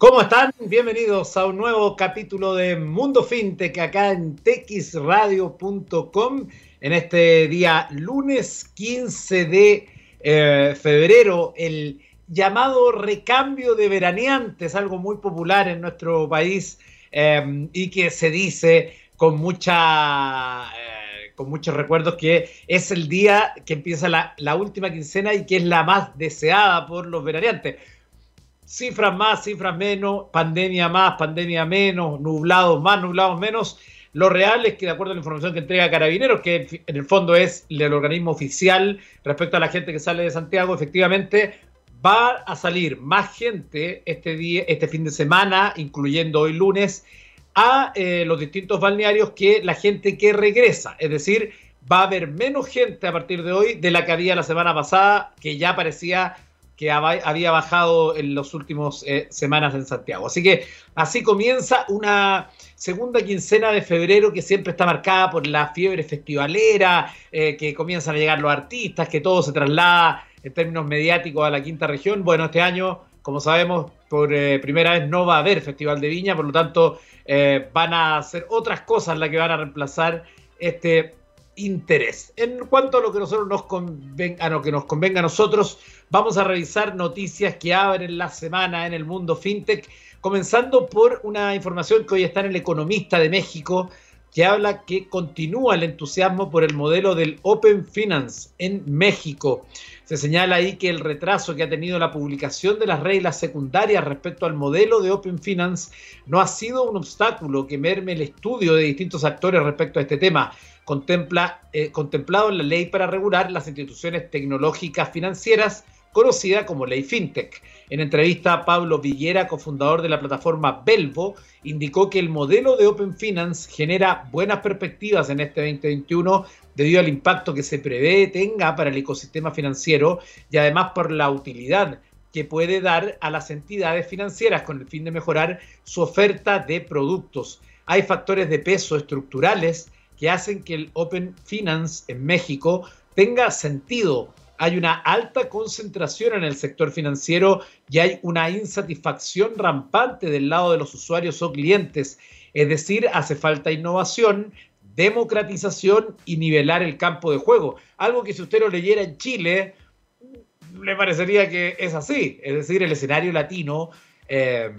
¿Cómo están? Bienvenidos a un nuevo capítulo de Mundo FinTech acá en texradio.com en este día lunes 15 de eh, febrero, el llamado recambio de veraneantes, algo muy popular en nuestro país eh, y que se dice con mucha... Eh, con muchos recuerdos que es el día que empieza la, la última quincena y que es la más deseada por los veraneantes cifras más, cifras menos, pandemia más, pandemia menos, nublados más, nublados menos. Lo real es que, de acuerdo a la información que entrega Carabineros, que en el fondo es el organismo oficial respecto a la gente que sale de Santiago, efectivamente va a salir más gente este, día, este fin de semana, incluyendo hoy lunes, a eh, los distintos balnearios que la gente que regresa. Es decir, va a haber menos gente a partir de hoy de la que había la semana pasada, que ya parecía que había bajado en las últimas eh, semanas en Santiago. Así que así comienza una segunda quincena de febrero que siempre está marcada por la fiebre festivalera, eh, que comienzan a llegar los artistas, que todo se traslada en términos mediáticos a la quinta región. Bueno, este año, como sabemos, por eh, primera vez no va a haber Festival de Viña, por lo tanto van a hacer otras cosas las que van a reemplazar este interés. En cuanto a lo que nos convenga, a lo que nos convenga a nosotros, vamos a revisar noticias que abren la semana en el mundo fintech, comenzando por una información que hoy está en el Economista de México, que habla que continúa el entusiasmo por el modelo del Open Finance en México. Se señala ahí que el retraso que ha tenido la publicación de las reglas secundarias respecto al modelo de Open Finance no ha sido un obstáculo que merme el estudio de distintos actores respecto a este tema contempla, eh, contemplado en la ley para regular las instituciones tecnológicas financieras, conocida como Ley FinTech. En entrevista, Pablo Villera, cofundador de la plataforma Belvo, indicó que el modelo de Open Finance genera buenas perspectivas en este 2021 debido al impacto que se prevé tenga para el ecosistema financiero y además por la utilidad que puede dar a las entidades financieras con el fin de mejorar su oferta de productos. Hay factores de peso estructurales que hacen que el Open Finance en México tenga sentido. Hay una alta concentración en el sector financiero y hay una insatisfacción rampante del lado de los usuarios o clientes. Es decir, hace falta innovación, democratización y nivelar el campo de juego. Algo que si usted lo leyera en Chile, le parecería que es así. Es decir, el escenario latino, eh,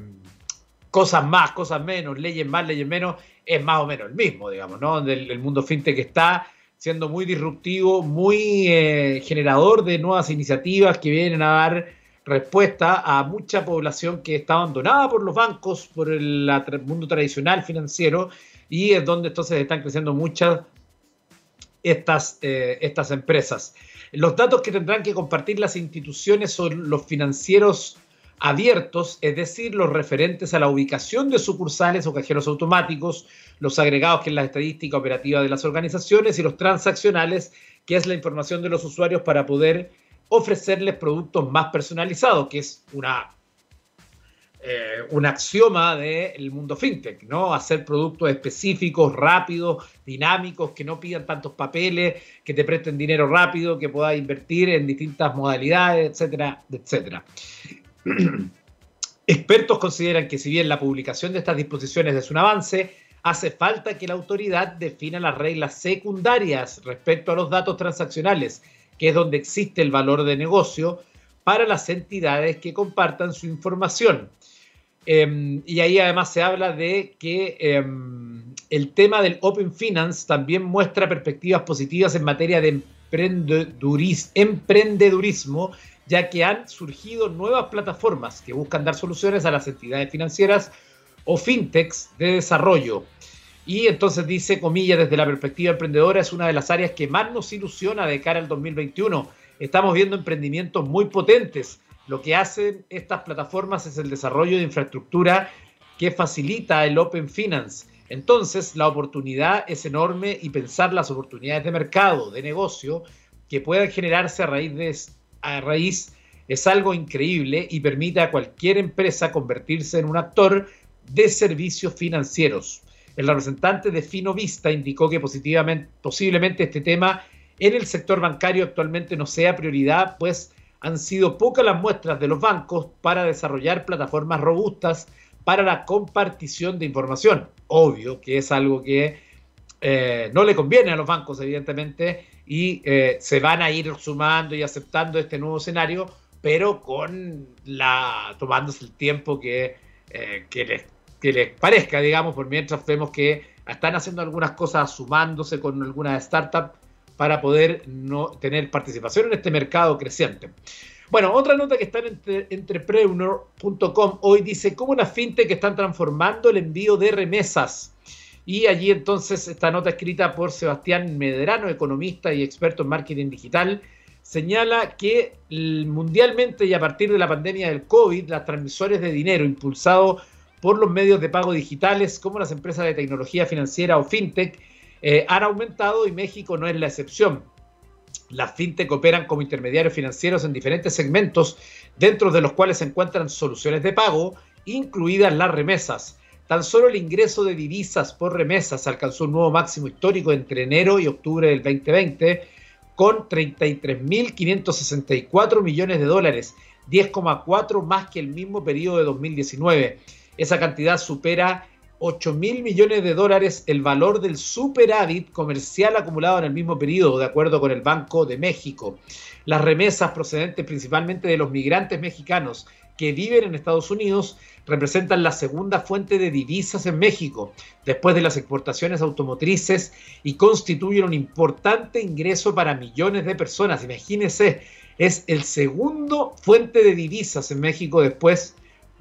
cosas más, cosas menos, leyes más, leyes menos, es más o menos el mismo, digamos, ¿no? El, mundo fintech está siendo muy disruptivo, muy eh, generador de nuevas iniciativas que vienen a dar respuesta a mucha población que está abandonada por los bancos, por el, mundo tradicional financiero, y es donde entonces están creciendo muchas estas, eh, estas empresas. Los datos que tendrán que compartir las instituciones son los financieros abiertos, es decir, los referentes a la ubicación de sucursales o cajeros automáticos, los agregados que es la estadística operativa de las organizaciones y los transaccionales, que es la información de los usuarios para poder ofrecerles productos más personalizados, que es una eh, un axioma del mundo fintech, ¿no? Hacer productos específicos, rápidos, dinámicos, que no pidan tantos papeles, que te presten dinero rápido, que puedas invertir en distintas modalidades, etcétera, etcétera. Expertos consideran que si bien la publicación de estas disposiciones es un avance, hace falta que la autoridad defina las reglas secundarias respecto a los datos transaccionales, que es donde existe el valor de negocio para las entidades que compartan su información. Em, y ahí además se habla de que em, el tema del Open Finance también muestra perspectivas positivas en materia de emprendedurismo ya que han surgido nuevas plataformas que buscan dar soluciones a las entidades financieras o fintechs de desarrollo. Y entonces dice, comillas, desde la perspectiva emprendedora es una de las áreas que más nos ilusiona de cara al 2021. Estamos viendo emprendimientos muy potentes. Lo que hacen estas plataformas es el desarrollo de infraestructura que facilita el Open Finance. Entonces, la oportunidad es enorme y pensar las oportunidades de mercado, de negocio, que puedan generarse a raíz de a raíz es algo increíble y permite a cualquier empresa convertirse en un actor de servicios financieros. El representante de Finovista indicó que posiblemente este tema en el sector bancario actualmente no sea prioridad, pues han sido pocas las muestras de los bancos para desarrollar plataformas robustas para la compartición de información. Obvio que es algo que eh, no le conviene a los bancos, evidentemente, y eh, se van a ir sumando y aceptando este nuevo escenario, pero con la tomándose el tiempo que, eh, que, les, que les parezca, digamos, por mientras vemos que están haciendo algunas cosas sumándose con algunas startups para poder no tener participación en este mercado creciente. Bueno, otra nota que está en entrepreneur.com hoy dice cómo las fintech están transformando el envío de remesas. Y allí entonces esta nota escrita por Sebastián Medrano, economista y experto en marketing digital, señala que mundialmente y a partir de la pandemia del COVID, las transmisores de dinero impulsados por los medios de pago digitales como las empresas de tecnología financiera o fintech eh, han aumentado y México no es la excepción. Las fintech operan como intermediarios financieros en diferentes segmentos, dentro de los cuales se encuentran soluciones de pago, incluidas las remesas. Tan solo el ingreso de divisas por remesas alcanzó un nuevo máximo histórico entre enero y octubre del 2020, con 33.564 millones de dólares, 10,4 más que el mismo periodo de 2019. Esa cantidad supera 8 mil millones de dólares el valor del superávit comercial acumulado en el mismo periodo, de acuerdo con el Banco de México. Las remesas procedentes principalmente de los migrantes mexicanos que viven en Estados Unidos representan la segunda fuente de divisas en México, después de las exportaciones automotrices, y constituyen un importante ingreso para millones de personas. Imagínense, es el segundo fuente de divisas en México después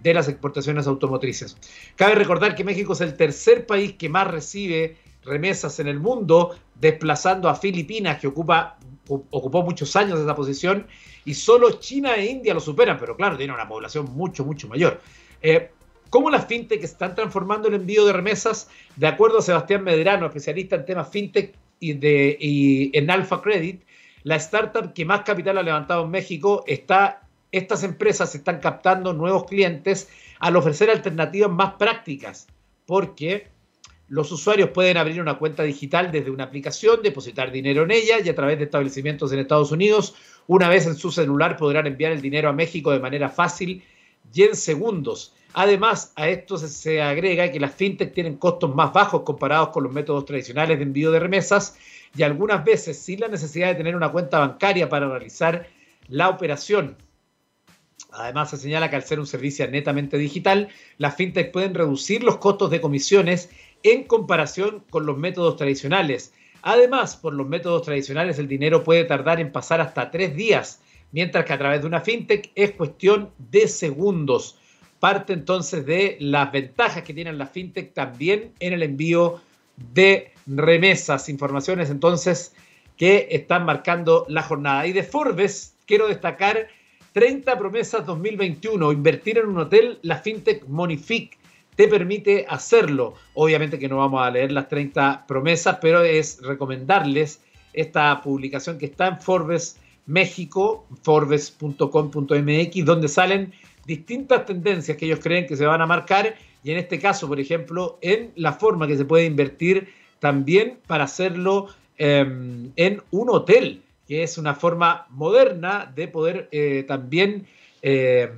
de las exportaciones automotrices. Cabe recordar que México es el tercer país que más recibe remesas en el mundo, desplazando a Filipinas, que ocupa, ocupó muchos años esa posición, y solo China e India lo superan, pero claro, tiene una población mucho, mucho mayor. Eh, ¿Cómo las fintech están transformando el envío de remesas? De acuerdo a Sebastián Medrano, especialista en temas fintech y, de, y en Alpha Credit, la startup que más capital ha levantado en México está estas empresas están captando nuevos clientes al ofrecer alternativas más prácticas, porque los usuarios pueden abrir una cuenta digital desde una aplicación, depositar dinero en ella y a través de establecimientos en Estados Unidos, una vez en su celular podrán enviar el dinero a México de manera fácil y en segundos. Además, a esto se agrega que las fintech tienen costos más bajos comparados con los métodos tradicionales de envío de remesas y algunas veces sin la necesidad de tener una cuenta bancaria para realizar la operación. Además, se señala que al ser un servicio netamente digital, las fintech pueden reducir los costos de comisiones en comparación con los métodos tradicionales. Además, por los métodos tradicionales el dinero puede tardar en pasar hasta tres días, mientras que a través de una fintech es cuestión de segundos. Parte entonces de las ventajas que tienen las fintech también en el envío de remesas, informaciones entonces que están marcando la jornada. Y de Forbes quiero destacar 30 promesas 2021. Invertir en un hotel, la fintech Monific te permite hacerlo. Obviamente que no vamos a leer las 30 promesas, pero es recomendarles esta publicación que está en Forbes México, forbes.com.mx, donde salen distintas tendencias que ellos creen que se van a marcar y en este caso, por ejemplo, en la forma que se puede invertir también para hacerlo em, en un hotel que es una forma moderna de poder eh, también eh,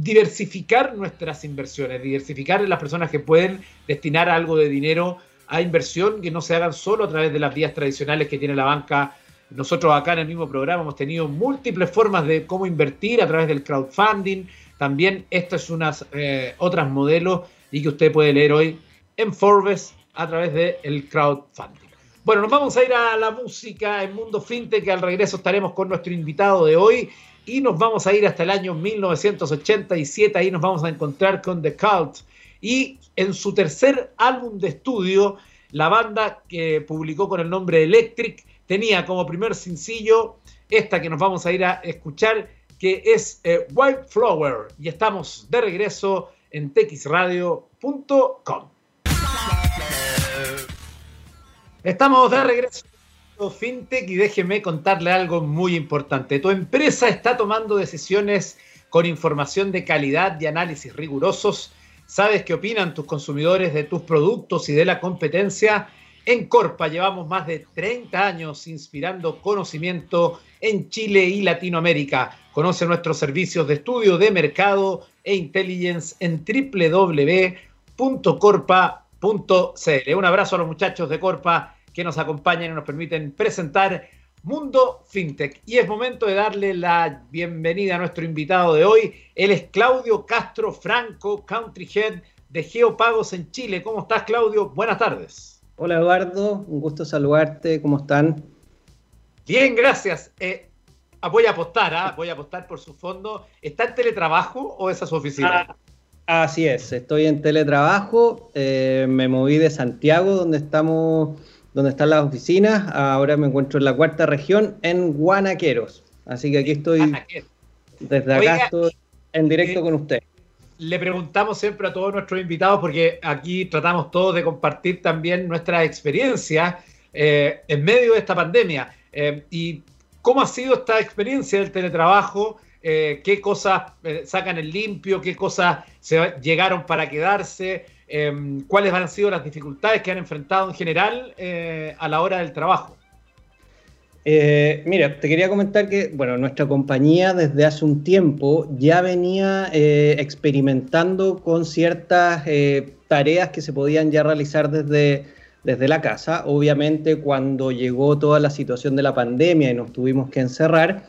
diversificar nuestras inversiones, diversificar en las personas que pueden destinar algo de dinero a inversión que no se hagan solo a través de las vías tradicionales que tiene la banca. Nosotros acá en el mismo programa hemos tenido múltiples formas de cómo invertir a través del crowdfunding. También esto es unas eh, otras modelos y que usted puede leer hoy en Forbes a través del crowdfunding. Bueno, nos vamos a ir a la música en Mundo Fintech, al regreso estaremos con nuestro invitado de hoy y nos vamos a ir hasta el año 1987, ahí nos vamos a encontrar con The Cult. Y en su tercer álbum de estudio, la banda que publicó con el nombre Electric tenía como primer sencillo esta que nos vamos a ir a escuchar, que es eh, White Flower. Y estamos de regreso en texradio.com. Estamos de regreso FinTech y déjeme contarle algo muy importante. Tu empresa está tomando decisiones con información de calidad y análisis rigurosos. Sabes qué opinan tus consumidores de tus productos y de la competencia En Corpa llevamos más de 30 años inspirando conocimiento en Chile y Latinoamérica. Conoce nuestros servicios de estudio de mercado e intelligence en www.corpa.cl. Un abrazo a los muchachos de Corpa que nos acompañan y nos permiten presentar Mundo FinTech. Y es momento de darle la bienvenida a nuestro invitado de hoy. Él es Claudio Castro Franco, Country Head de Geopagos en Chile. ¿Cómo estás, Claudio? Buenas tardes. Hola, Eduardo. Un gusto saludarte. ¿Cómo están? Bien, gracias. Eh, voy a apostar, ¿ah? voy a apostar por su fondo. ¿Está en teletrabajo o es a su oficina? Ah, así es, estoy en teletrabajo. Eh, me moví de Santiago, donde estamos donde están las oficinas. Ahora me encuentro en la cuarta región, en Guanaqueros. Así que aquí estoy, desde acá estoy en directo con usted. Le preguntamos siempre a todos nuestros invitados, porque aquí tratamos todos de compartir también nuestra experiencia eh, en medio de esta pandemia. Eh, ¿Y cómo ha sido esta experiencia del teletrabajo? Eh, ¿Qué cosas sacan el limpio? ¿Qué cosas se llegaron para quedarse? Em, cuáles han sido las dificultades que han enfrentado en general eh, a la hora del trabajo. Eh, mira, te quería comentar que, bueno, nuestra compañía desde hace un tiempo ya venía eh, experimentando con ciertas tareas que se podían ya realizar desde, desde la casa. Obviamente, cuando llegó toda la situación de la pandemia y nos tuvimos que encerrar,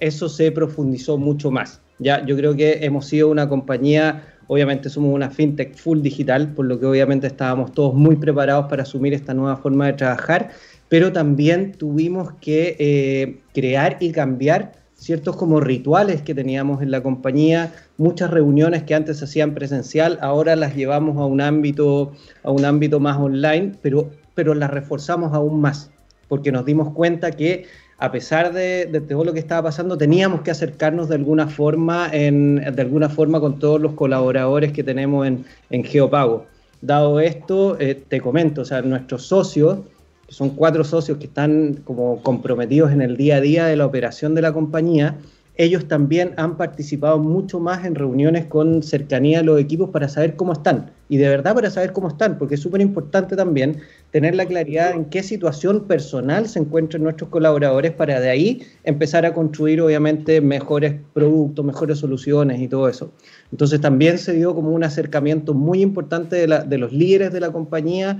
eso se profundizó mucho más. Ya, yo creo que hemos sido una compañía Obviamente somos una fintech full digital, por lo que obviamente estábamos todos muy preparados para asumir esta nueva forma de trabajar, pero también tuvimos que eh, crear y cambiar ciertos como rituales que teníamos en la compañía, muchas reuniones que antes se hacían presencial, ahora las llevamos a un ámbito, a un ámbito más online, pero, pero las reforzamos aún más, porque nos dimos cuenta que a pesar de, todo lo que estaba pasando, teníamos que acercarnos de alguna forma, en, alguna forma con todos los colaboradores que tenemos en, Geopago. Dado esto, eh, te comento, o sea, nuestros socios, que son cuatro socios que están como comprometidos en el día a día de la operación de la compañía, ellos también han participado mucho más en reuniones con cercanía a los equipos para saber cómo están. Y de verdad para saber cómo están, porque es súper importante también tener la claridad en qué situación personal se encuentran nuestros colaboradores para de ahí empezar a construir obviamente mejores productos, mejores soluciones y todo eso. Entonces también se dio como un acercamiento muy importante de, los líderes de la compañía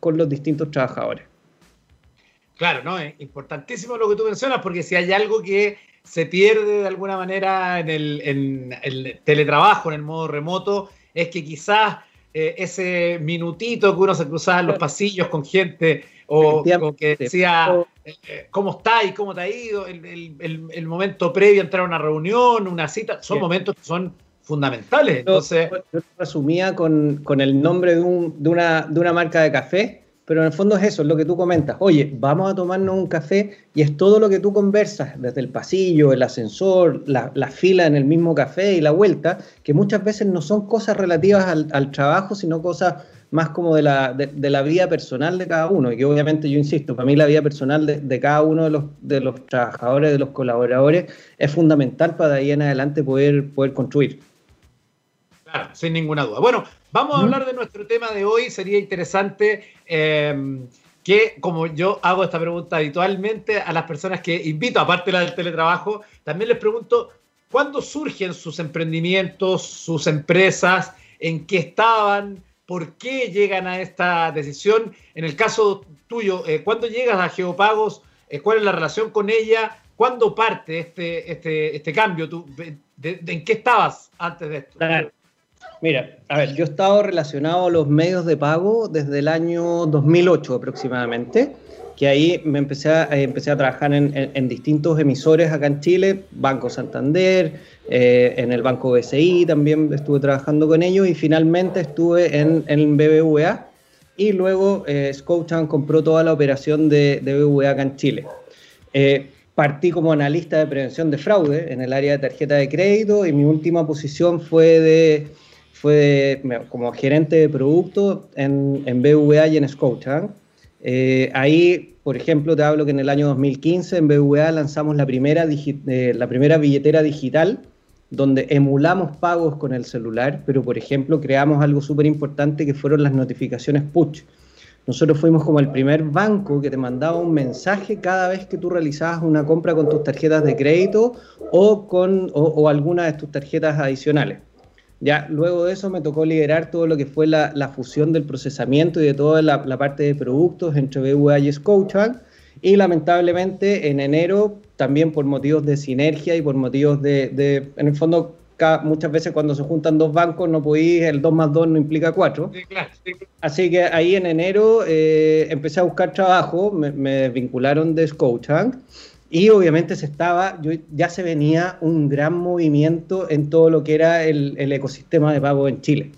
con los distintos trabajadores. Claro, ¿no? Es importantísimo lo que tú mencionas, porque si hay algo que se pierde de alguna manera en el, teletrabajo, en el modo remoto, es que quizás eh, ese minutito que uno se cruzaba en los pasillos con gente o, que decía eh, cómo está y cómo te ha ido, el, momento previo a entrar a una reunión, una cita, son momentos que son fundamentales. Entonces, yo, resumía con, el nombre de, de, una, de una marca de café pero en el fondo es eso, es lo que tú comentas. Oye, vamos a tomarnos un café y es todo lo que tú conversas, desde el pasillo, el ascensor, la, fila en el mismo café y la vuelta, que muchas veces no son cosas relativas al, trabajo, sino cosas más como de la, de, la, vida personal de cada uno. Y que obviamente yo insisto, para mí la vida personal de, cada uno de los, de los trabajadores, de los colaboradores, es fundamental para de ahí en adelante poder, poder construir. Claro, sin ninguna duda. Bueno, Vamos a hablar de nuestro tema de hoy. Sería interesante em, que, como yo hago esta pregunta habitualmente a las personas que invito, aparte de la del teletrabajo, también les pregunto, ¿cuándo surgen sus emprendimientos, sus empresas? ¿En qué estaban? ¿Por qué llegan a esta decisión? En el caso tuyo, eh, ¿cuándo llegas a Geopagos? Eh, ¿Cuál es la relación con ella? ¿Cuándo parte este, este, este cambio? ¿Tú, ¿En qué estabas antes de esto? Mira, a ver, yo he estado relacionado a los medios de pago desde el año 2008 aproximadamente, que ahí me empecé a, eh, empecé a trabajar en, distintos emisores acá en Chile, Banco Santander, eh, en el Banco BCI también estuve trabajando con ellos y finalmente estuve en, en BBVA y luego eh, Scotiabank compró toda la operación de, de BBVA acá en Chile. Eh, partí como analista de prevención de fraude en el área de tarjeta de crédito y mi última posición fue de como gerente de producto en, en BVA y en Scotiabank. Eh, ahí, por ejemplo, te hablo que en el año 2015 en BVA lanzamos la primera, eh, la primera billetera digital donde emulamos pagos con el celular, pero por ejemplo creamos algo súper importante que fueron las notificaciones push. nosotros fuimos como el primer banco que te mandaba un mensaje cada vez que tú realizabas una compra con tus tarjetas de crédito o con o, alguna de tus tarjetas adicionales. Ya, luego de eso me tocó liderar todo lo que fue la, fusión del procesamiento y de toda la, parte de productos entre BVA y Scotiabank. Y lamentablemente en enero, también por motivos de sinergia y por motivos de, de en el fondo, muchas veces cuando se juntan dos bancos no podéis, el 2 más 2 no implica 4. Así que ahí en enero eh, empecé a buscar trabajo, me, vincularon de Scotiabank y obviamente se estaba, ya se venía un gran movimiento en todo lo que era el, el ecosistema de pago en Chile.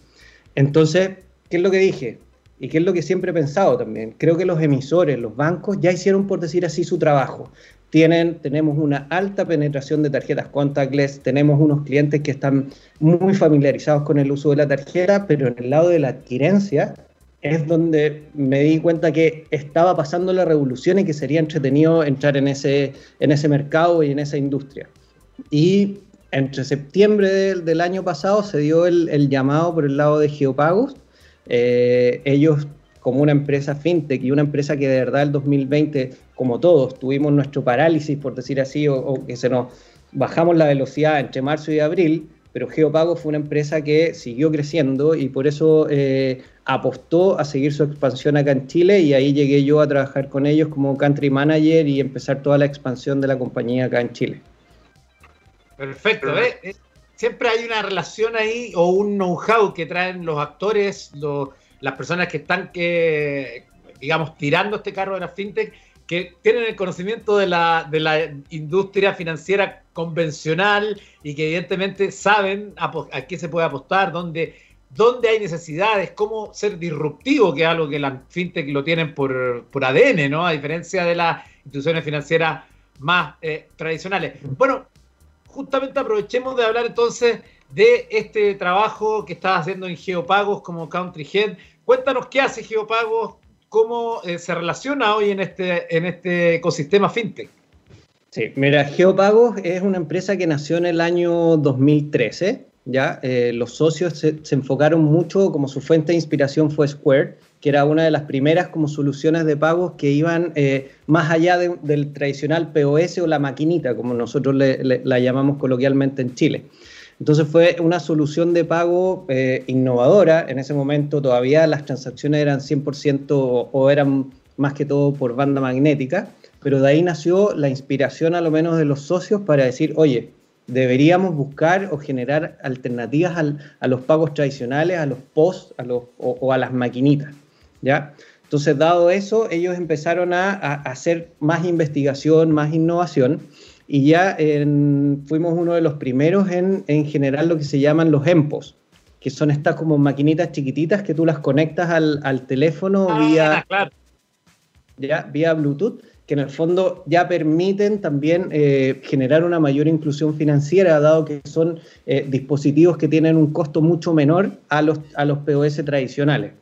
Entonces, ¿qué es lo que dije? y qué es lo que siempre he pensado también. Creo que los emisores, los bancos, ya hicieron, por decir así, su trabajo tienen, tenemos una alta penetración de tarjetas contactless, tenemos unos clientes que están muy familiarizados con el uso de la tarjeta, pero en el lado de la adquirencia es donde me di cuenta que estaba pasando la revolución y que sería entretenido entrar en ese, en ese mercado y en esa industria. Y entre septiembre del, año pasado se dio el, llamado por el lado de Geopagos. Eh, ellos como una empresa fintech y una empresa que de verdad el 2020, como todos, tuvimos nuestro parálisis, por decir así, o, que se nos bajamos la velocidad entre marzo y abril, pero Geopago fue una empresa que siguió creciendo y por eso eh, apostó a seguir su expansión acá en Chile y ahí llegué yo a trabajar con ellos como country manager y empezar toda la expansión de la compañía acá en Chile. Perfecto, ¿eh? siempre hay una relación ahí o un know-how que traen los actores, los las personas que están, que, digamos, tirando este carro de la fintech, que tienen el conocimiento de la, de la industria financiera convencional y que evidentemente saben a, qué se puede apostar, dónde, dónde hay necesidades, cómo ser disruptivo, que es algo que las fintech lo tienen por, por ADN, ¿no? A diferencia de las instituciones financieras más eh, tradicionales. Bueno, justamente aprovechemos de hablar entonces de este trabajo que estás haciendo en Geopagos como Country Head. Cuéntanos qué hace Geopagos, cómo eh, se relaciona hoy en este, en este ecosistema fintech. Sí, mira, Geopagos es una empresa que nació en el año 2013. ¿ya? Eh, los socios se, enfocaron mucho, como su fuente de inspiración fue Square, que era una de las primeras como soluciones de pagos que iban eh, más allá del tradicional POS o la maquinita, como nosotros la llamamos coloquialmente en Chile. Entonces fue una solución de pago eh, innovadora. En ese momento todavía las transacciones eran 100% o, eran más que todo por banda magnética, pero de ahí nació la inspiración a lo menos de los socios para decir, oye, deberíamos buscar o generar alternativas a los pagos tradicionales, a los POS a los, o, a las maquinitas. ¿ya? Entonces, dado eso, ellos empezaron a hacer más investigación, más innovación y ya fuimos uno de los primeros en, en generar lo que se llaman los EMPOS, que son estas como maquinitas chiquititas que tú las conectas al, al teléfono ah, vía, ya, vía Bluetooth, que en el fondo ya permiten también eh, generar una mayor inclusión financiera, dado que son eh, dispositivos que tienen un costo mucho menor a los, a los POS tradicionales.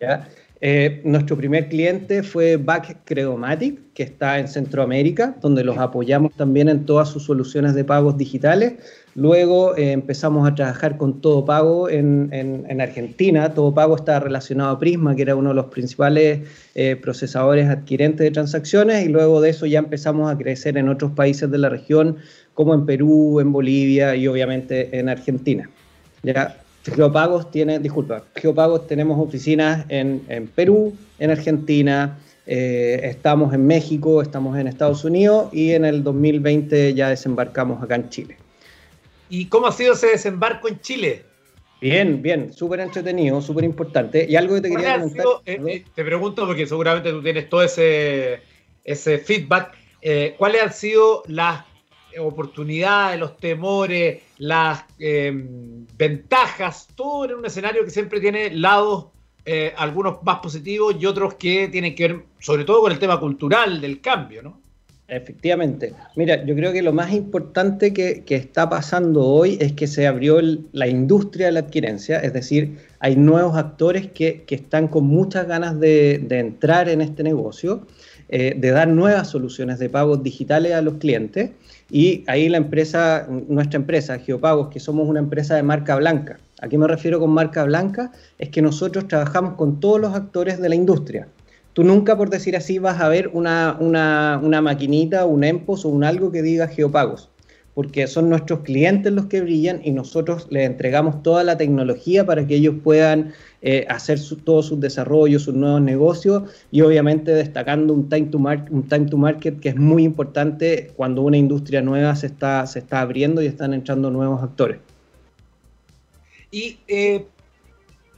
¿ya? Eh, nuestro primer cliente fue Back Credomatic, que está en Centroamérica, donde los apoyamos también en todas sus soluciones de pagos digitales. Luego eh, empezamos a trabajar con Todo Pago en, Argentina. Todo Pago está relacionado a Prisma, que era uno de los principales eh, procesadores adquirentes de transacciones, y luego de eso ya empezamos a crecer en otros países de la región, como en Perú, en Bolivia y obviamente en Argentina. Ya Geopagos tiene, disculpa, Geopagos tenemos oficinas en, Perú, en Argentina, eh, estamos en México, estamos en Estados Unidos y en el 2020 ya desembarcamos acá en Chile. ¿Y cómo ha sido ese desembarco en Chile? Bien, bien, súper entretenido, súper importante. Y algo que te quería comentar. Eh, eh, te pregunto porque seguramente tú tienes todo ese, ese feedback. ¿Cuáles han sido las oportunidades, los temores, las em, ventajas, todo en un escenario que siempre tiene lados, eh, algunos más positivos y otros que tienen que ver sobre todo con el tema cultural del cambio, ¿no? Efectivamente. Mira, yo creo que lo más importante que, está pasando hoy es que se abrió la industria de la adquirencia, es decir, hay nuevos actores que, están con muchas ganas de, entrar en este negocio, eh, de dar nuevas soluciones de pagos digitales a los clientes y ahí la empresa, nuestra empresa, Geopagos, que somos una empresa de marca blanca, ¿A qué me refiero con marca blanca? Es que nosotros trabajamos con todos los actores de la industria. Tú nunca, por decir así, vas a ver una, una, una maquinita, un EMPOS o un algo que diga geopagos, porque son nuestros clientes los que brillan y nosotros les entregamos toda la tecnología para que ellos puedan eh, hacer todos sus desarrollos, sus nuevos negocios y obviamente destacando un time, to market que es muy importante cuando una industria nueva se está, se está abriendo y están entrando nuevos actores. Y eh,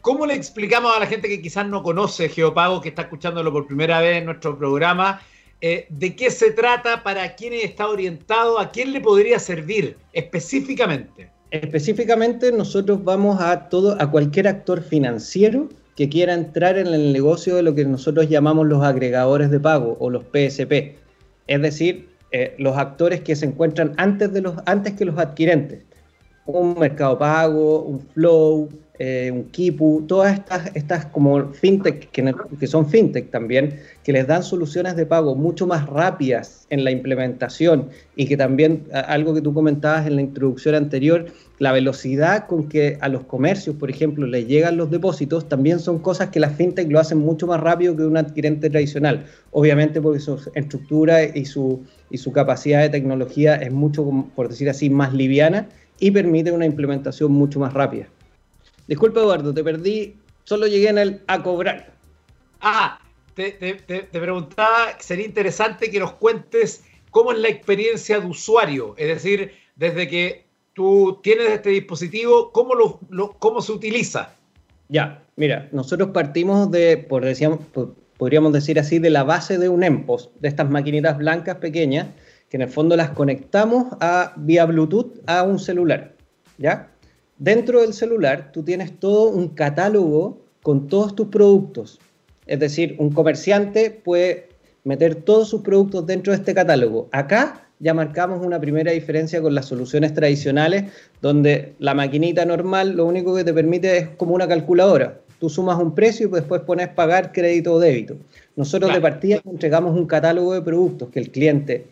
¿Cómo le explicamos a la gente que quizás no conoce Geopago, que está escuchándolo por primera vez en nuestro programa, eh, de qué se trata, para quién está orientado, a quién le podría servir específicamente? Específicamente nosotros vamos a todo, a cualquier actor financiero que quiera entrar en el negocio de lo que nosotros llamamos los agregadores de pago o los PSP, es decir, eh, los actores que se encuentran antes, de los, antes que los adquirentes. Un mercado pago, un flow, eh, un Kipu, todas estas, estas como fintech, que, que, son fintech también, que les dan soluciones de pago mucho más rápidas en la implementación y que también, algo que tú comentabas en la introducción anterior, la velocidad con que a los comercios, por ejemplo, les llegan los depósitos, también son cosas que las fintech lo hacen mucho más rápido que un adquirente tradicional. Obviamente porque su estructura y su, y su capacidad de tecnología es mucho, por decir así, más liviana y permite una implementación mucho más rápida. Disculpa, Eduardo, te perdí. Solo llegué en el a cobrar. Ah, te, preguntaba, sería interesante que nos cuentes cómo es la experiencia de usuario. Es decir, desde que tú tienes este dispositivo, ¿cómo, lo, cómo se utiliza? Ya, mira, nosotros partimos de, por decíamos, podríamos decir así, de la base de un EMPOS, de estas maquinitas blancas pequeñas, que en el fondo las conectamos a, vía Bluetooth a un celular. ¿Ya? Dentro del celular tú tienes todo un catálogo con todos tus productos. Es decir, un comerciante puede meter todos sus productos dentro de este catálogo. Acá ya marcamos una primera diferencia con las soluciones tradicionales, donde la maquinita normal lo único que te permite es como una calculadora. Tú sumas un precio y después pones pagar crédito o débito. Nosotros de partida entregamos un catálogo de productos que el cliente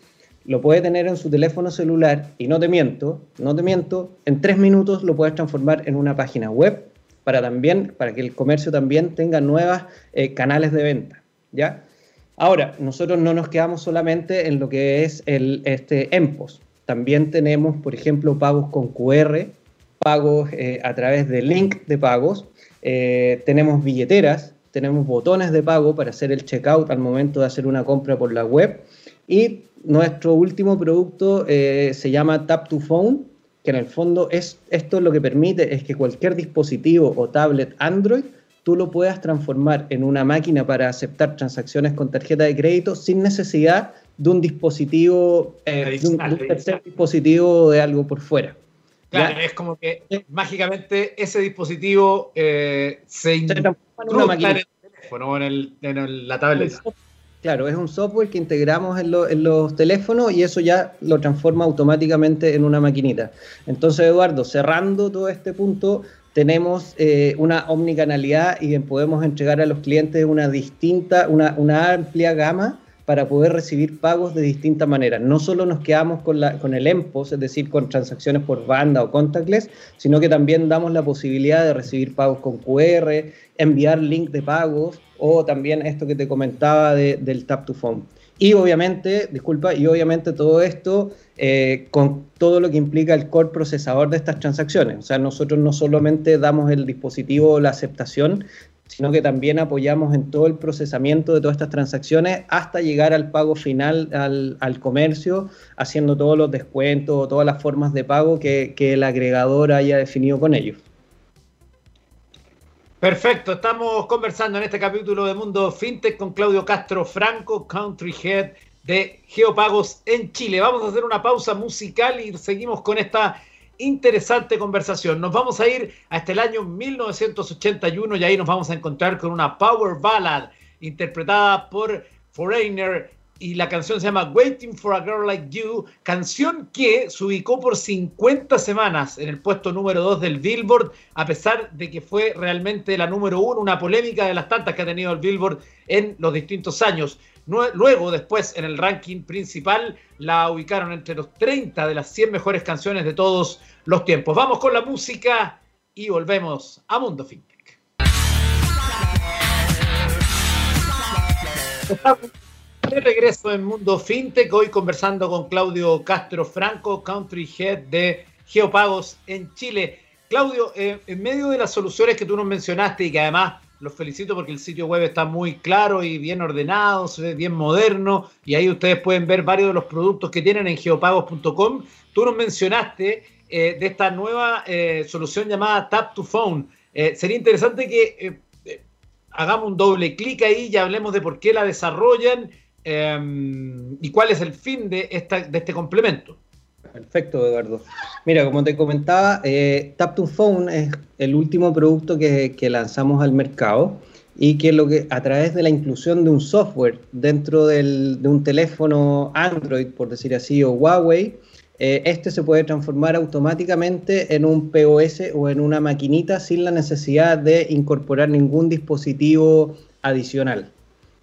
lo puede tener en su teléfono celular y no te miento, no te miento, en tres minutos lo puedes transformar en una página web para también, para que el comercio también tenga nuevos eh, canales de venta, ¿ya? Ahora, nosotros no nos quedamos solamente en lo que es el este EMPOS. También tenemos, por ejemplo, pagos con QR, pagos eh, a través de link de pagos, eh, tenemos billeteras, tenemos botones de pago para hacer el checkout al momento de hacer una compra por la web y nuestro último producto eh, se llama Tap to Phone, que en el fondo es esto lo que permite es que cualquier dispositivo o tablet Android tú lo puedas transformar en una máquina para aceptar transacciones con tarjeta de crédito sin necesidad de un dispositivo, eh, de, un, tercer dispositivo de algo por fuera. Claro, es como que mágicamente ese dispositivo eh, se, transforma en una máquina. En el teléfono, en, en la tableta. Claro, es un software que integramos en, los teléfonos y eso ya lo transforma automáticamente en una maquinita. Entonces, Eduardo, cerrando todo este punto, tenemos eh, una omnicanalidad y podemos entregar a los clientes una distinta, una amplia gama para poder recibir pagos de distintas maneras. No solo nos quedamos con, el EMPOS, es decir, con transacciones por banda o contactless, sino que también damos la posibilidad de recibir pagos con QR, enviar link de pagos o también esto que te comentaba del Tap to Phone. Y obviamente, disculpa, y obviamente todo esto eh, con todo lo que implica el core procesador de estas transacciones. O sea, nosotros no solamente damos el dispositivo o la aceptación, sino que también apoyamos en todo el procesamiento de todas estas transacciones hasta llegar al pago final al, comercio, haciendo todos los descuentos o todas las formas de pago que, el agregador haya definido con ellos. Perfecto, estamos conversando en este capítulo de Mundo FinTech con Claudio Castro Franco, Country Head de Geopagos en Chile. Vamos a hacer una pausa musical y seguimos con esta interesante conversación. Nos vamos a ir hasta el año 1981 y ahí nos vamos a encontrar con una power ballad interpretada por Foreigner y la canción se llama Waiting for a Girl Like You, canción que se ubicó por 50 semanas en el puesto número 2 del Billboard, a pesar de que fue realmente la número 1, una polémica de las tantas que ha tenido el Billboard en los distintos años. Luego, después, en el ranking principal, la ubicaron entre los 30 de las 100 mejores canciones de todos los tiempos. Vamos con la música y volvemos a Mundo FinTech. De regreso en Mundo FinTech, hoy conversando con Claudio Castro Franco, Country Head de Geopagos en Chile. Claudio, eh, en medio de las soluciones que tú nos mencionaste y que además los felicito porque el sitio web está muy claro y bien ordenado, se ve bien moderno y ahí ustedes pueden ver varios de los productos que tienen en geopagos.com. Tú nos mencionaste eh, de esta nueva eh, solución llamada Tap to Phone. sería interesante que hagamos un doble clic ahí y hablemos de por qué la desarrollan Em, ¿Y cuál es el fin de, esta, de este complemento? Perfecto, Eduardo. Mira, como te comentaba, eh, Tap to Phone es el último producto que, lanzamos al mercado y que lo que a través de la inclusión de un software dentro de un teléfono Android, por decir así, o Huawei, eh, este se puede transformar automáticamente en un POS o en una maquinita sin la necesidad de incorporar ningún dispositivo adicional.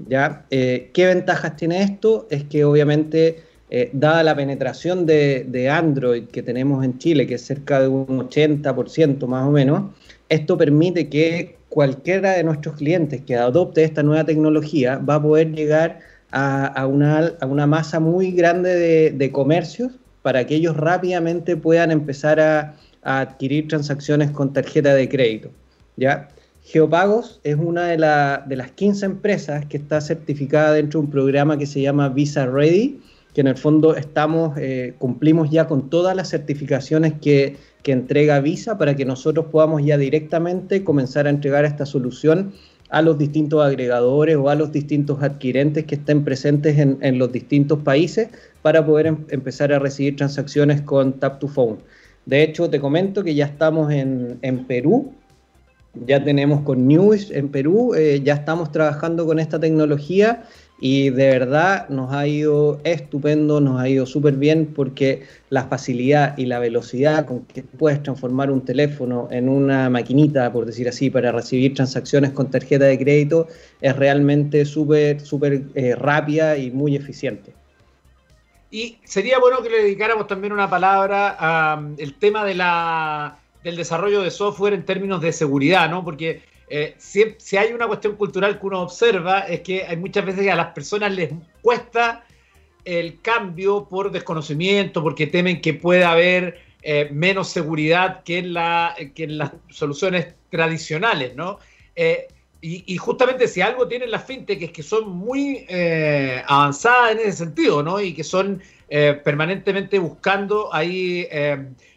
¿ya? Eh, ¿Qué ventajas tiene esto? Es que obviamente, eh, dada la penetración de, Android que tenemos en Chile, que es cerca de un 80% más o menos, esto permite que cualquiera de nuestros clientes que adopte esta nueva tecnología va a poder llegar a, una, masa muy grande de, comercios para que ellos rápidamente puedan empezar a, a adquirir transacciones con tarjeta de crédito. ¿ya? Geopagos es una de, las 15 empresas que está certificada dentro de un programa que se llama Visa Ready, que en el fondo estamos, eh, cumplimos ya con todas las certificaciones que, entrega Visa para que nosotros podamos ya directamente comenzar a entregar esta solución a los distintos agregadores o a los distintos adquirentes que estén presentes en, los distintos países para poder em, empezar a recibir transacciones con Tap to Phone. De hecho, te comento que ya estamos en, en Perú ya tenemos con News en Perú, eh, ya estamos trabajando con esta tecnología y de verdad nos ha ido estupendo, nos ha ido súper bien porque la facilidad y la velocidad con que puedes transformar un teléfono en una maquinita, por decir así, para recibir transacciones con tarjeta de crédito es realmente súper, súper eh, rápida y muy eficiente. Y sería bueno que le dedicáramos también una palabra al tema de la del desarrollo de software en términos de seguridad, ¿no? Porque eh, si, hay una cuestión cultural que uno observa es que hay muchas veces que a las personas les cuesta el cambio por desconocimiento, porque temen que pueda haber eh, menos seguridad que en, las soluciones tradicionales, ¿no? Eh, y, justamente si algo tienen las fintech es que son muy avanzadas en ese sentido, ¿no? Y que son permanentemente buscando ahí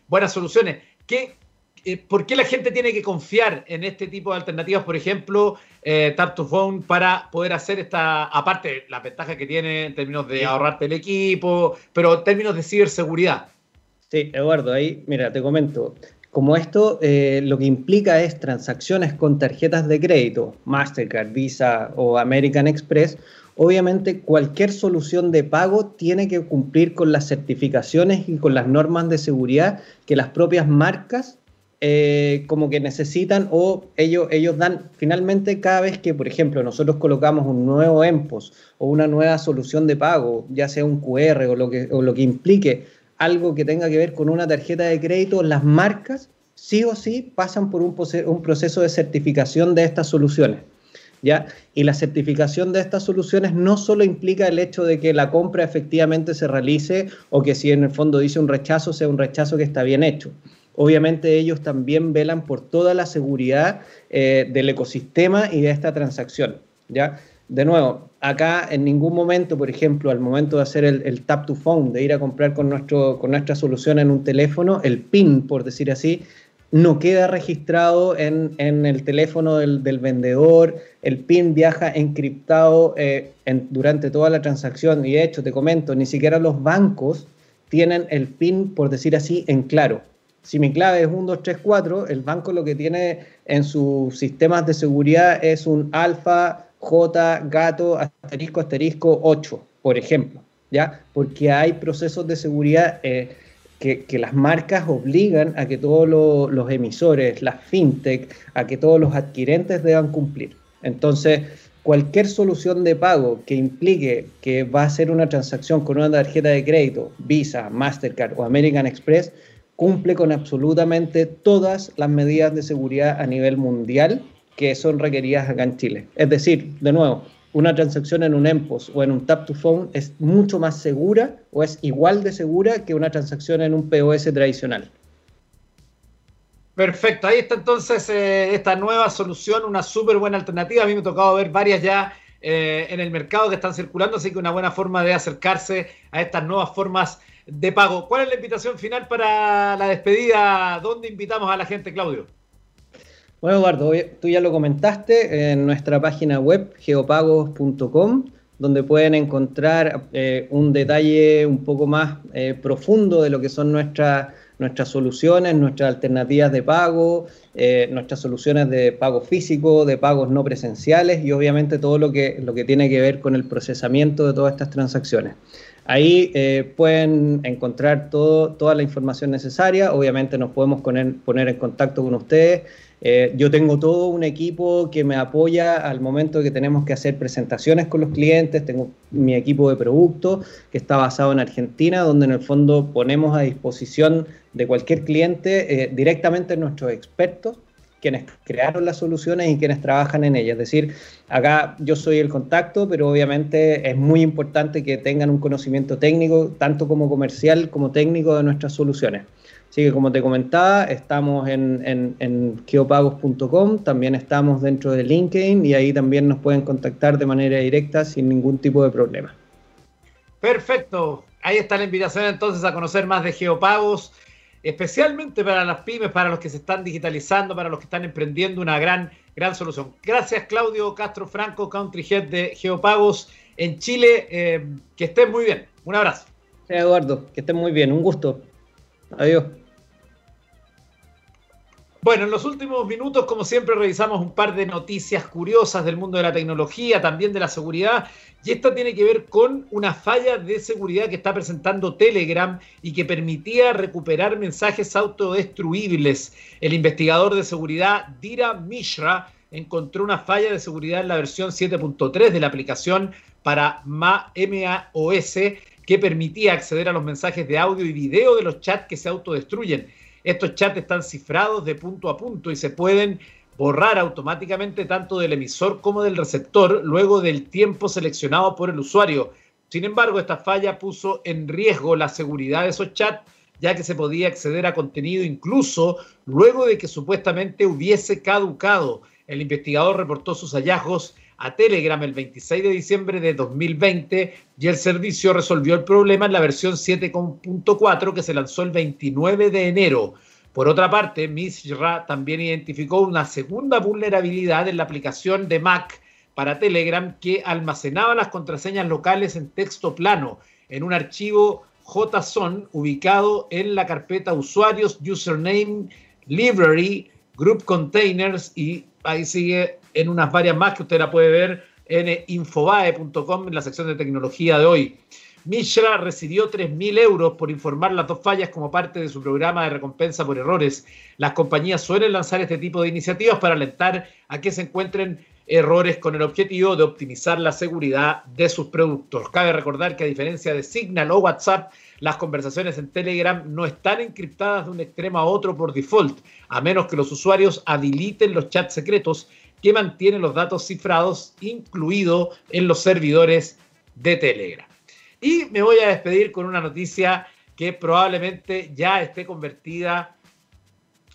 buenas soluciones. ¿Qué, eh, ¿por qué la gente tiene que confiar en este tipo de alternativas, por ejemplo, eh, Tap to Phone, para poder hacer esta, aparte la ventaja que tiene en términos de ahorrarte el equipo, pero en términos de ciberseguridad? Sí, Eduardo, ahí, mira, te comento. Como esto eh, lo que implica es transacciones con tarjetas de crédito, Mastercard, Visa o American Express, obviamente cualquier solución de pago tiene que cumplir con las certificaciones y con las normas de seguridad que las propias marcas eh, como que necesitan o ellos, ellos dan finalmente cada vez que, por ejemplo, nosotros colocamos un nuevo EMPOS o una nueva solución de pago, ya sea un QR o lo que, o lo que implique algo que tenga que ver con una tarjeta de crédito, las marcas sí o sí pasan por un, un proceso de certificación de estas soluciones. ¿Ya? Y la certificación de estas soluciones no solo implica el hecho de que la compra efectivamente se realice o que si en el fondo dice un rechazo sea un rechazo que está bien hecho, obviamente ellos también velan por toda la seguridad eh, del ecosistema y de esta transacción. ¿ya? De nuevo, acá en ningún momento, por ejemplo, al momento de hacer el, tap to phone, de ir a comprar con, nuestro, con nuestra solución en un teléfono, el PIN, por decir así, no queda registrado en, el teléfono del, vendedor, el PIN viaja encriptado eh, durante toda la transacción y de hecho, te comento, ni siquiera los bancos tienen el PIN, por decir así, en claro. Si mi clave es 1, 2, 3, 4, el banco lo que tiene en sus sistemas de seguridad es un alfa, J, gato, asterisco, asterisco 8, por ejemplo, ¿ya? Porque hay procesos de seguridad eh, que, las marcas obligan a que todos los emisores, las fintech, a que todos los adquirentes deban cumplir. Entonces, cualquier solución de pago que implique que va a ser una transacción con una tarjeta de crédito, Visa, Mastercard o American Express, cumple con absolutamente todas las medidas de seguridad a nivel mundial que son requeridas acá en Chile. Es decir, de nuevo, una transacción en un EMPOS o en un Tap to Phone es mucho más segura o es igual de segura que una transacción en un POS tradicional. Perfecto, ahí está entonces eh, esta nueva solución, una súper buena alternativa. A mí me ha tocado ver varias ya eh, en el mercado que están circulando, así que una buena forma de acercarse a estas nuevas formas de pago. ¿Cuál es la invitación final para la despedida? ¿Dónde invitamos a la gente, Claudio? Bueno, Eduardo, tú ya lo comentaste en nuestra página web geopagos.com, donde pueden encontrar eh, un detalle un poco más eh, profundo de lo que son nuestras nuestras soluciones, nuestras alternativas de pago, eh, nuestras soluciones de pago físico, de pagos no presenciales y obviamente todo lo que, lo que tiene que ver con el procesamiento de todas estas transacciones. Ahí pueden encontrar toda la información necesaria, obviamente nos podemos poner, poner en contacto con ustedes. Eh, yo tengo todo un equipo que me apoya al momento que tenemos que hacer presentaciones con los clientes, tengo mi equipo de producto que está basado en Argentina, donde en el fondo ponemos a disposición de cualquier cliente eh, directamente nuestros expertos quienes crearon las soluciones y quienes trabajan en ellas. Es decir, acá yo soy el contacto, pero obviamente es muy importante que tengan un conocimiento técnico, tanto como comercial como técnico de nuestras soluciones. Así que como te comentaba, estamos en, en, geopagos.com, también estamos dentro de LinkedIn y ahí también nos pueden contactar de manera directa sin ningún tipo de problema. Perfecto. Ahí está la invitación entonces a conocer más de Geopagos, especialmente para las pymes, para los que se están digitalizando, para los que están emprendiendo una gran, gran solución. Gracias Claudio Castro Franco, Country Head de Geopagos en Chile. Eh, que estén muy bien. Un abrazo. Eduardo, que estén muy bien. Un gusto. Adiós. Bueno, en los últimos minutos, como siempre, revisamos un par de noticias curiosas del mundo de la tecnología, también de la seguridad, y esta tiene que ver con una falla de seguridad que está presentando Telegram y que permitía recuperar mensajes autodestruibles. El investigador de seguridad Dira Mishra encontró una falla de seguridad en la versión 7.3 de la aplicación para MAOS que permitía acceder a los mensajes de audio y video de los chats que se autodestruyen. Estos chats están cifrados de punto a punto y se pueden borrar automáticamente tanto del emisor como del receptor luego del tiempo seleccionado por el usuario. Sin embargo, esta falla puso en riesgo la seguridad de esos chats, ya que se podía acceder a contenido incluso luego de que supuestamente hubiese caducado. El investigador reportó sus hallazgos a Telegram el 26 de diciembre de 2020 y el servicio resolvió el problema en la versión 7.4 que se lanzó el 29 de enero. Por otra parte, Mishra también identificó una segunda vulnerabilidad en la aplicación de Mac para Telegram que almacenaba las contraseñas locales en texto plano en un archivo JSON ubicado en la carpeta usuarios, username, library, group containers y ahí sigue en unas varias más que usted la puede ver en infobae.com en la sección de tecnología de hoy. Mishra recibió 3.000 euros por informar las dos fallas como parte de su programa de recompensa por errores. Las compañías suelen lanzar este tipo de iniciativas para alentar a que se encuentren errores con el objetivo de optimizar la seguridad de sus productos. Cabe recordar que a diferencia de Signal o WhatsApp, las conversaciones en Telegram no están encriptadas de un extremo a otro por default, a menos que los usuarios habiliten los chats secretos que mantiene los datos cifrados, incluido en los servidores de Telegram. Y me voy a despedir con una noticia que probablemente ya esté convertida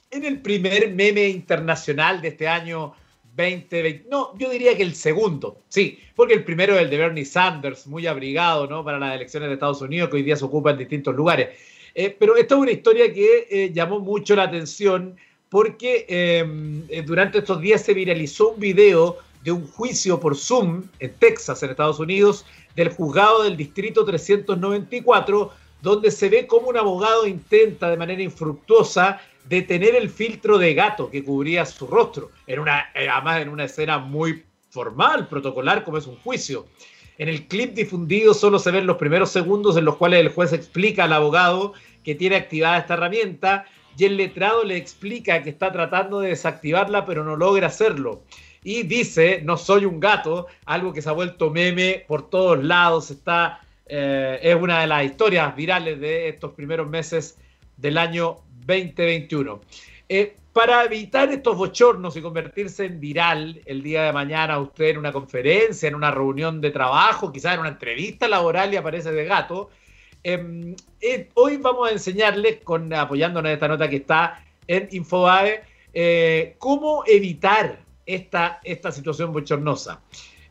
en el primer meme internacional de este año 2020. No, yo diría que el segundo, sí, porque el primero es el de Bernie Sanders, muy abrigado ¿no? para las elecciones de Estados Unidos, que hoy día se ocupa en distintos lugares. Eh, pero esta es una historia que eh, llamó mucho la atención porque em, eh, durante estos días se viralizó un video de un juicio por Zoom en Texas, en Estados Unidos, del juzgado del Distrito 394, donde se ve cómo un abogado intenta de manera infructuosa detener el filtro de gato que cubría su rostro, en una, eh, además en una escena muy formal, protocolar, como es un juicio. En el clip difundido solo se ven los primeros segundos en los cuales el juez explica al abogado que tiene activada esta herramienta y el letrado le explica que está tratando de desactivarla pero no logra hacerlo. Y dice, no soy un gato, algo que se ha vuelto meme por todos lados, está, eh, es una de las historias virales de estos primeros meses del año 2021. Eh, para evitar estos bochornos y convertirse en viral el día de mañana, usted en una conferencia, en una reunión de trabajo, quizás en una entrevista laboral y aparece de gato, em, eh, hoy vamos a enseñarles, apoyándonos en esta nota que está en Infobae, eh, cómo evitar esta, esta situación bochornosa.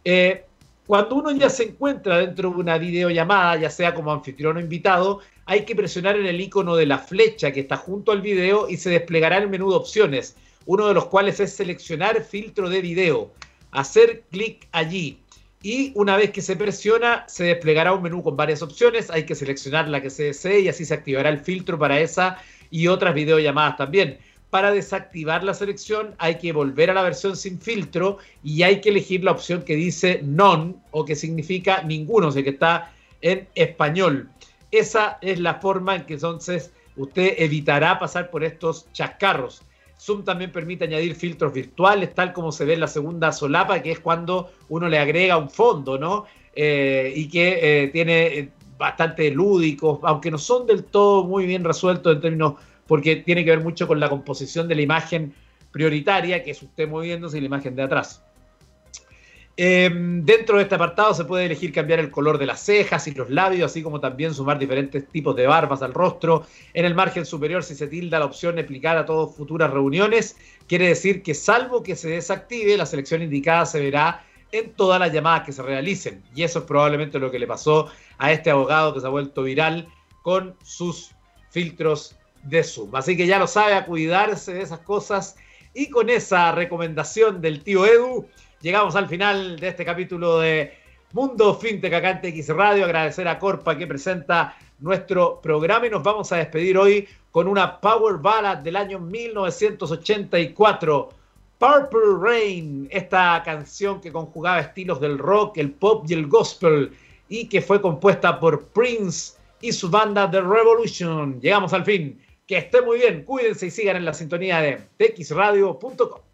Eh, cuando uno ya se encuentra dentro de una videollamada, ya sea como anfitrión o invitado, hay que presionar en el icono de la flecha que está junto al video y se desplegará el menú de opciones, uno de los cuales es seleccionar filtro de video. Hacer clic allí. Y una vez que se presiona, se desplegará un menú con varias opciones. Hay que seleccionar la que se desee y así se activará el filtro para esa y otras videollamadas también para desactivar la selección hay que volver a la versión sin filtro y hay que elegir la opción que dice none o que significa ninguno, o sea que está en español. Esa es la forma en que entonces usted evitará pasar por estos chascarros. Zoom también permite añadir filtros virtuales, tal como se ve en la segunda solapa, que es cuando uno le agrega un fondo, ¿no? Eh, y que eh, tiene eh, bastante lúdicos, aunque no son del todo muy bien resueltos en términos porque tiene que ver mucho con la composición de la imagen prioritaria, que es usted moviéndose y la imagen de atrás. Em, dentro de este apartado se puede elegir cambiar el color de las cejas y los labios, así como también sumar diferentes tipos de barbas al rostro. En el margen superior, si se tilda la opción aplicar a todas futuras reuniones, quiere decir que salvo que se desactive, la selección indicada se verá en todas las llamadas que se realicen. Y eso es probablemente lo que le pasó a este abogado que se ha vuelto viral con sus filtros de Zoom. Así que ya lo sabe, a cuidarse de esas cosas. Y con esa recomendación del tío Edu, llegamos al final de este capítulo de Mundo Fintech acá en TX Radio. Agradecer a Corpa que presenta nuestro programa y nos vamos a despedir hoy con una Power Ballad del año 1984. Purple Rain, esta canción que conjugaba estilos del rock, el pop y el gospel y que fue compuesta por Prince y su banda The Revolution. Llegamos al fin. Que esté muy bien, cuídense y sigan en la sintonía de txradio.com.